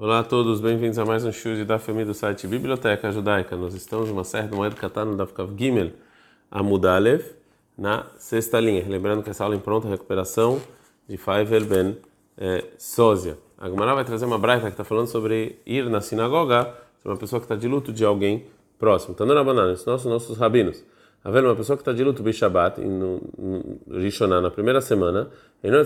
Olá a todos, bem-vindos a mais um show da família do site Biblioteca Judaica. Nós estamos numa série do Moed Katano da Fkav Gimel Amudalev, na sexta linha. Lembrando que essa aula em pronta recuperação de Faivel Ben eh, Sósia. A Gemara vai trazer uma braita que está falando sobre ir na sinagoga, sobre uma pessoa que está de luto de alguém próximo. Tanura Banana, os nossos, nossos rabinos. Tá vendo? Uma pessoa que está de luto Bishabat, no, no Rishoná, na primeira semana, ele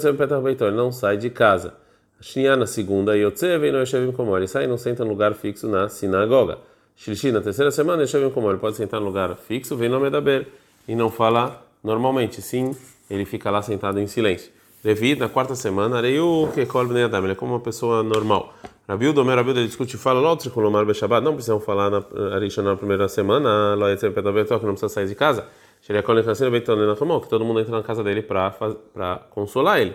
não sai de casa. Shnia na segunda, Yotze vem no Yeshevim como ele sai e não senta no lugar fixo na sinagoga. Shlishi na terceira semana, Yeshevim como ele pode sentar no lugar fixo, vem no Medaber e não fala normalmente. Sim, ele fica lá sentado em silêncio. Levi, na quarta semana, Areiu que bnei adam, ele é como uma pessoa normal. Rabiu, Domer, Rabiu, ele discute e fala, Lotri, Kolomar, Beshabat, não precisam falar na Arisha na primeira semana, Loetzem, Petabetok, que não precisa sair de casa. Sheriakol, Nefassin, Beiton, Nenafamol, que todo mundo entra na casa dele para consolar ele.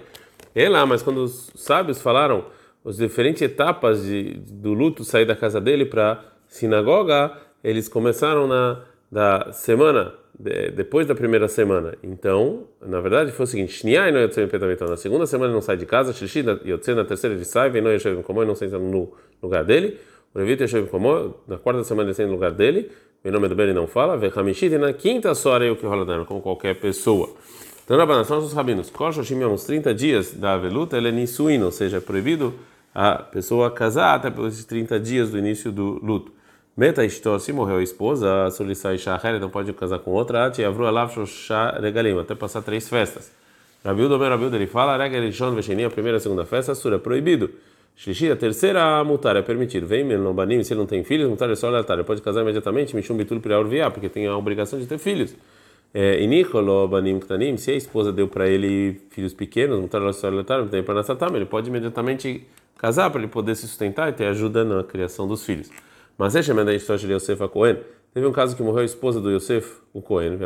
É lá, mas quando os sábios falaram as diferentes etapas de, do luto sair da casa dele para sinagoga, eles começaram na da semana de, depois da primeira semana. Então, na verdade, foi o seguinte: na segunda semana ele não sai de casa, Shishi na terceira ele sai, vem no Yeshev Komó e não senta no lugar dele. O Levita Yeshev Komó, na quarta semana ele senta no lugar dele, o nome do bem não fala, Vechamishit, na quinta só é o que rola como qualquer pessoa. Então, Rabanan, são os rabinos. Koshoshim, uns 30 dias da aveluta, ele é nisuíno, ou seja, é proibido a pessoa casar até pelos 30 dias do início do luto. Meta Ishtor, se morreu a esposa, Sulisai Isha não pode casar com outra, Ati Avru Alav Shosha Regalim, até passar três festas. Rabiudo, Omer Rabiudo, ele fala, Regalishon Vesheni, a primeira e a segunda festa, Sura, é proibido. Shlishi, a terceira, mutar, é permitido. Vem, Melombanim, se ele não tem filhos, mutar é só ele pode casar imediatamente, Mishum Bitul Priaur Via, porque tem a obrigação de ter filhos. É, se a esposa deu para ele filhos pequenos, ele pode imediatamente casar para ele poder se sustentar e ter ajuda na criação dos filhos. Mas é. Teve um caso que morreu a esposa do Yosef, o Cohen.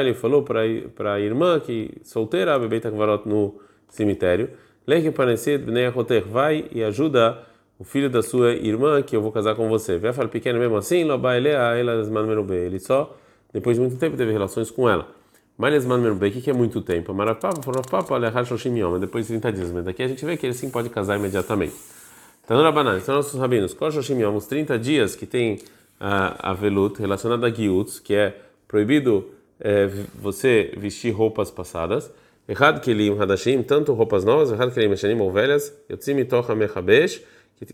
Ele falou para a irmã que solteira, a bebê no cemitério. Vai e ajuda o filho da sua irmã que eu vou casar com você. Vai falar pequeno mesmo assim, ele só depois de muito tempo teve relações com ela. Malesman o que é muito tempo? Marapapa, Forapapa, Alehar Shoshimioma, depois de 30 dias. Mas daqui a gente vê que ele sim pode casar imediatamente. Tanura Banana, são nossos rabinos. Kol Shoshimioma, os 30 dias que tem a, a velut relacionada a Giutz, que é proibido é, você vestir roupas passadas. Errado que ele Hadashim, tanto roupas novas, errado que ele Meshanim ou velhas, Yotzim Tocha Mechabesh,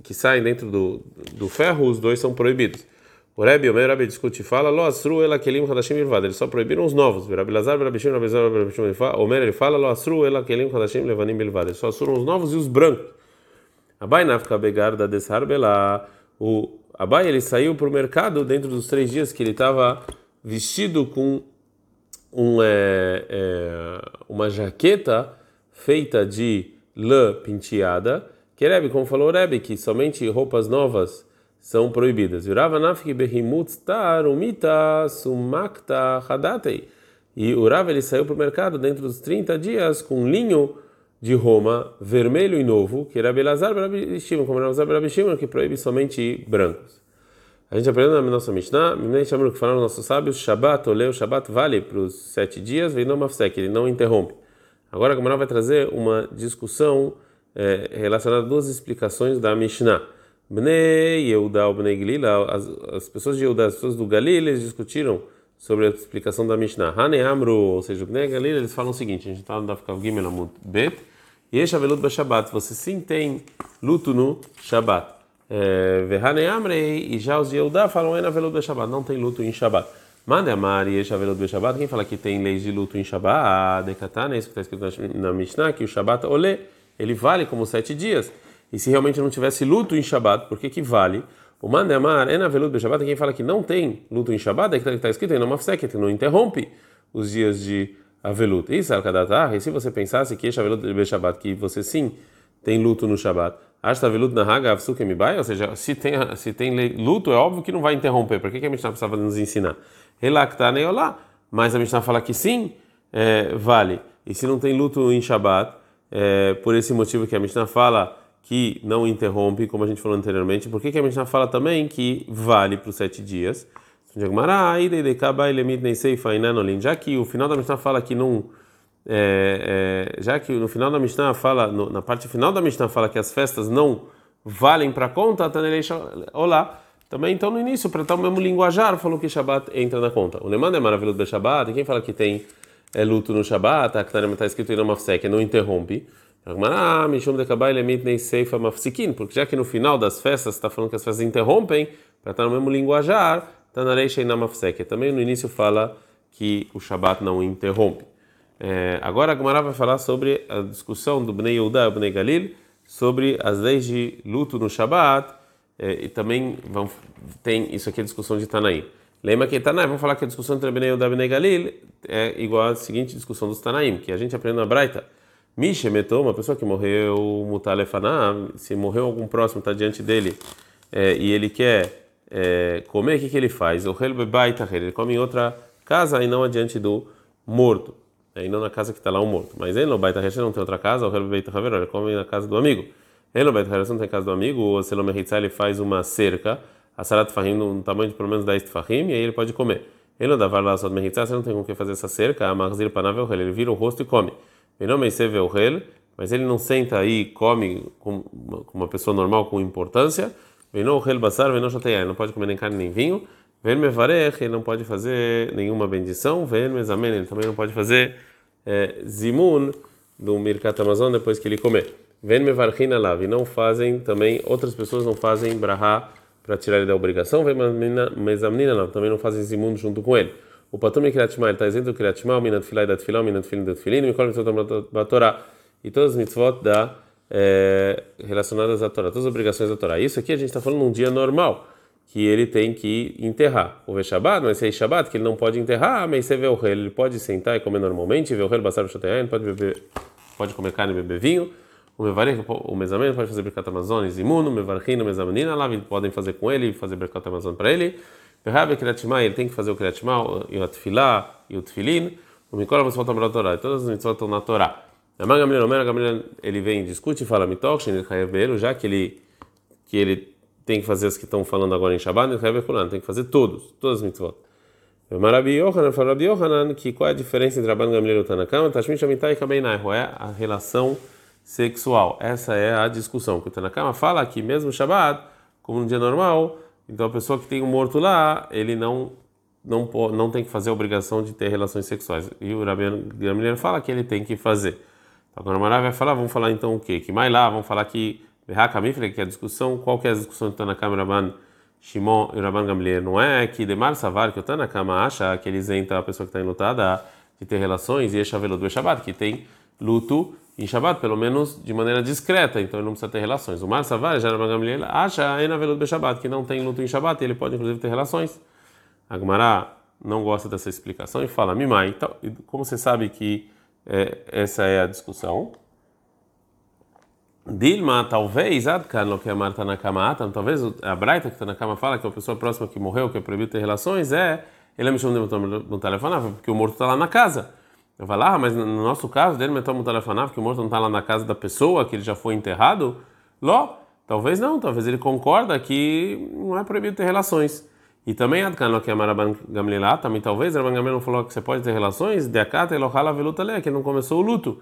que saem dentro do, do ferro, os dois são proibidos. O Rebbe, o meu Rebbe discute e fala, Lo asru ela kelim hadashim ilvad. Eles só proibiram os novos. O Rebbe Lazar, o Rebbe Shimon, o Rebbe Shimon, o Mer ele fala, Lo asru ela kelim hadashim levanim ilvad. Eles só assuram os novos e os brancos. Abai nafka begar da deshar bela. O Abai ele saiu para o mercado dentro dos três dias que ele estava vestido com um, é, é, uma jaqueta feita de lã penteada. Que Rebbe, como falou o Rebbe, que somente roupas novas são proibidas. E o Rav ele saiu para o mercado dentro dos 30 dias com linho de Roma vermelho e novo, que era Belazar Shimon, como Belazar que proíbe somente brancos. A gente aprendeu na nossa Mishnah, que falaram nossos sábios, Shabbat, oleu, Shabbat vale para os sete dias, vem não mafsek, ele não interrompe. Agora a Gamara vai trazer uma discussão é, relacionada a duas explicações da Mishnah. Bnei Yehuda ou Bnei Glila, as, as pessoas de Yehuda, as pessoas do Galil, eles discutiram sobre a explicação da Mishnah. Hane Amru, ou seja, Bnei Galil, eles falam o seguinte, a gente está no Dafkav Gimel Amud Bet, Yesh Avelut Shabbat, você sim tem luto no Shabbat. É, Vehane Amrei, e já os Yehuda falam En Avelut Shabbat, não tem luto em Shabbat. Mande Amar Yesh Avelut Shabbat, quem fala que tem leis de luto em Shabbat, Dekatana, isso que está escrito na Mishnah, que o Shabbat Olê, ele vale como sete dias. E se realmente não tivesse luto em Shabat, por que que vale? O Mandemar é na veludo Shabat, quem fala que não tem luto em Shabat, é que está escrito em Nomafsek, não interrompe os dias de avelut. Isso é o E se você pensasse que Shavelut de Shabat, que você sim tem luto no Shabat, Ashta velut na Haga Avsukemibai, ou seja, se tem, se tem luto, é óbvio que não vai interromper. Por que, que a Mishnah precisava nos ensinar? Relactar neolá. Mas a Mishnah fala que sim, é, vale. E se não tem luto em Shabat, é, por esse motivo que a Mishnah fala que não interrompe, como a gente falou anteriormente, por que, a Mishnah fala também que vale para os sete dias? Já que o final da Mishnah fala que não. É, é, já que no final da Mishnah fala, no, na parte final da Mishnah fala que as festas não valem para conta, Olá. Também, então, no início, para estar o mesmo linguajar, falou que Shabat entra na conta. O Neman é maravilhoso do Shabat, e quem fala que tem é, luto no Shabat, está escrito em Nomafsek, não interrompe. De Seifa porque já que no final das festas está falando que as festas interrompem, para estar no mesmo linguajar. Também no início fala que o Shabat não interrompe. É, agora a Gemara vai falar sobre a discussão do Bnei Yehuda e Bnei Galil sobre as leis de luto no Shabat é, e também vão, tem isso aqui a discussão de Tanaim. Lembra que Tanaim, vamos falar que a discussão entre Bnei Yehuda e Bnei Galil é igual à seguinte discussão dos Tanaim, que a gente aprende na Braita. Misha metou, uma pessoa que morreu mutalefaná, se morreu algum próximo, está diante dele é, e ele quer é, comer, o que, que ele faz? O ele come em outra casa e não adiante do morto, né, e não na casa que está lá o morto. Mas ele no baita não tem outra casa, o ele come na casa do amigo. Ele no baita não tem casa do amigo, ou se ele faz uma cerca, a sarat fahim no tamanho de pelo menos 10 fahim, e aí ele pode comer. Ele não dá lá só de você não tem com que fazer essa cerca, a marzir panavel, ele vira o rosto e come. Não mas ele não senta aí e come como uma pessoa normal com importância. Ele não pode comer nem carne nem vinho. Ele não pode fazer nenhuma bendição. Ele também não pode fazer é, zimun do Mirkat Amazon depois que ele comer. E não fazem também, outras pessoas não fazem brahá para tirar ele da obrigação. Também não fazem zimun junto com ele. O patum Kriyat Shema, ele está isento do Kriyat Shema, o minat filai da tefilá, o minat filin da tefilin, e mitzvot da Torá. E todas as mitzvot da, é, relacionadas à Torá, todas as obrigações da Torá. Isso aqui a gente está falando num dia normal que ele tem que enterrar. O Veshabat, mas se é Shabat, que ele não pode enterrar, mas você vê o rei, ele pode sentar e comer normalmente, ver o rei, basar o pode beber, pode comer carne e beber vinho. O mevarech, o mesamento pode fazer berkat amazon zimuno, o mevarchino, o mesamanina, lá podem fazer com ele, fazer berkat amazon para ele. Verrabe kriatimai, ele tem que fazer o kriatimai, e o atfilá, e o tfilin. O mikol, você volta para a Torá. Todas as mitzvot estão na Torá. A Gamliel, ele vem, discute e fala, mitoch, já que ele que ele tem que fazer as que estão falando agora em Shabbat, tem que fazer todos, todas as mitzvot. Marabi Yohanan, fala Rabi Yohanan, que qual é a diferença entre Rabban Gamliel e o Tanakama? Tashmin Shamitai Kabeinai, é a relação sexual. Essa é a discussão. Que o Tanakama fala que mesmo Shabbat, como no dia normal, então a pessoa que tem um morto lá, ele não não não tem que fazer a obrigação de ter relações sexuais. E o Rabbi Gamliel fala que ele tem que fazer. Então, agora o Marav vai falar, vamos falar então o quê? Que mais lá, vamos falar que que é a discussão, qual que é a discussão que está na Câmara Rabban Shimon e Rabban Gamliel? Não é que Demar Savar, que o Tanakama acha que ele isenta a pessoa que está enlutada de ter relações e é chavelo do Shabbat, que tem luto em Shabbat, pelo menos de maneira discreta, então ele não precisa ter relações. O Mar Savar, já Gamliel, acha a Enavelo do Shabbat, que não tem luto em Shabbat e ele pode inclusive ter relações. A Gemara não gosta dessa explicação e fala, Mimai, então, como você sabe que é, essa é a discussão? Dilma, talvez, Adkan, que a Marta cama talvez a Braita que está na cama fala que a pessoa próxima que morreu, que é proibido ter relações, é ele é me chamou de porque o morto está lá na casa. Eu falo, ah, mas no nosso caso, dele me um telefonava, que o morto não está lá na casa da pessoa, que ele já foi enterrado. Ló, talvez não, talvez ele concorda que não é proibido ter relações. E também Adkan, lo que a Maraban Gamlilah, também talvez, Rabban Gamliel não falou que você pode ter relações, de Akata, Elohala, Veluta, que não começou o luto.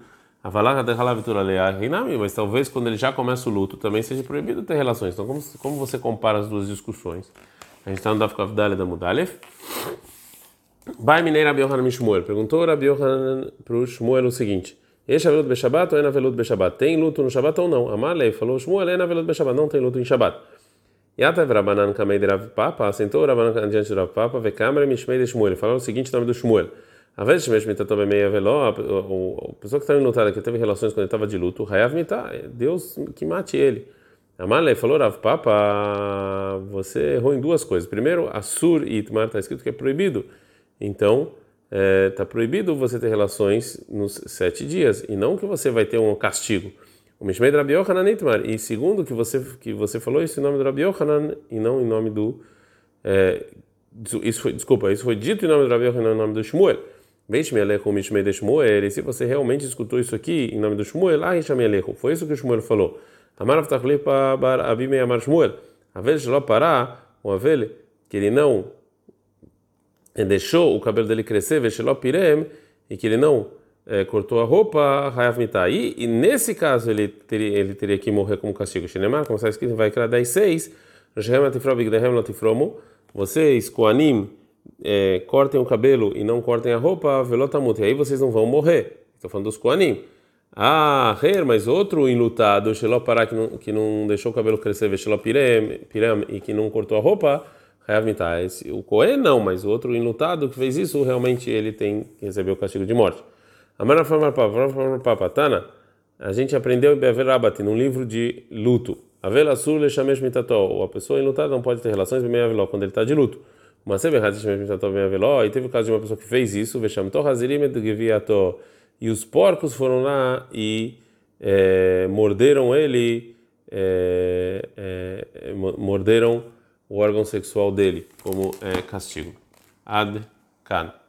Mas talvez quando ele já começa o luto também seja proibido ter relações. Então, como, como você compara as duas discussões? A gente está no Daf Kavdale da Mudalef. Bai Minei Rabi Yohanan Mishmuel. Perguntou Rabi Yohanan para o Shmuel o seguinte: Este é velut Shabbat ou é velut Beshabat? Tem luto no Shabbat ou não? Amarlei falou: Shmuel é velut Beshabat, não tem luto em Shabbat. Yatav Rabanan Kamei de Rav Papa, sentou Rabanan diante de Rav Papa, Vekамre Mishmei de Shmuel. Falou o seguinte: nome do Shmuel. A vez de Mitato meia veló, a pessoa que está lutada, que teve relações quando ele estava de luto, Hayav Mitá, Deus que mate ele. Amalei falou, Rav Papa, você errou em duas coisas. Primeiro, Assur e Itmar está escrito que é proibido. Então, está é, proibido você ter relações nos sete dias, e não que você vai ter um castigo. O Mishmei de Rabi Yohanan Itmar. E segundo, que você, que você falou isso em nome do Rabi Yohanan e não em nome do. É, isso foi, desculpa, isso foi dito em nome do Rabi Yohanan, em nome do Shmuel. E se você realmente escutou isso aqui em nome do Shmuel, ah, foi isso que o Shmuel falou. Amar bar abime amar Shmuel. Avel shalom pará, o Avel, que ele não deixou o cabelo dele crescer, vesheló pirem, e que ele não é, cortou a roupa, Hayav. E, nesse caso ele teria, ele teria que morrer como castigo. Shinemar, como está escrito, vai criar 10, 6. Vocês, Koanim, é, cortem o cabelo e não cortem a roupa, velotamut. E aí vocês não vão morrer. Estou falando dos Koanim. Ah, Her, mas outro enlutado, Shelopará, que não, que não deixou o cabelo crescer, Veshelopirem, e que não cortou a roupa, O Kohen não, mas o outro enlutado que fez isso, realmente ele tem que receber o castigo de morte. A gente aprendeu em Beverabati, num livro de luto. A pessoa enlutada não pode ter relações bem aveló quando ele está de luto. Mas e teve o caso de uma pessoa que fez isso, e os porcos foram lá e é, morderam ele, é, é, morderam o órgão sexual dele como castigo. Ad Kan.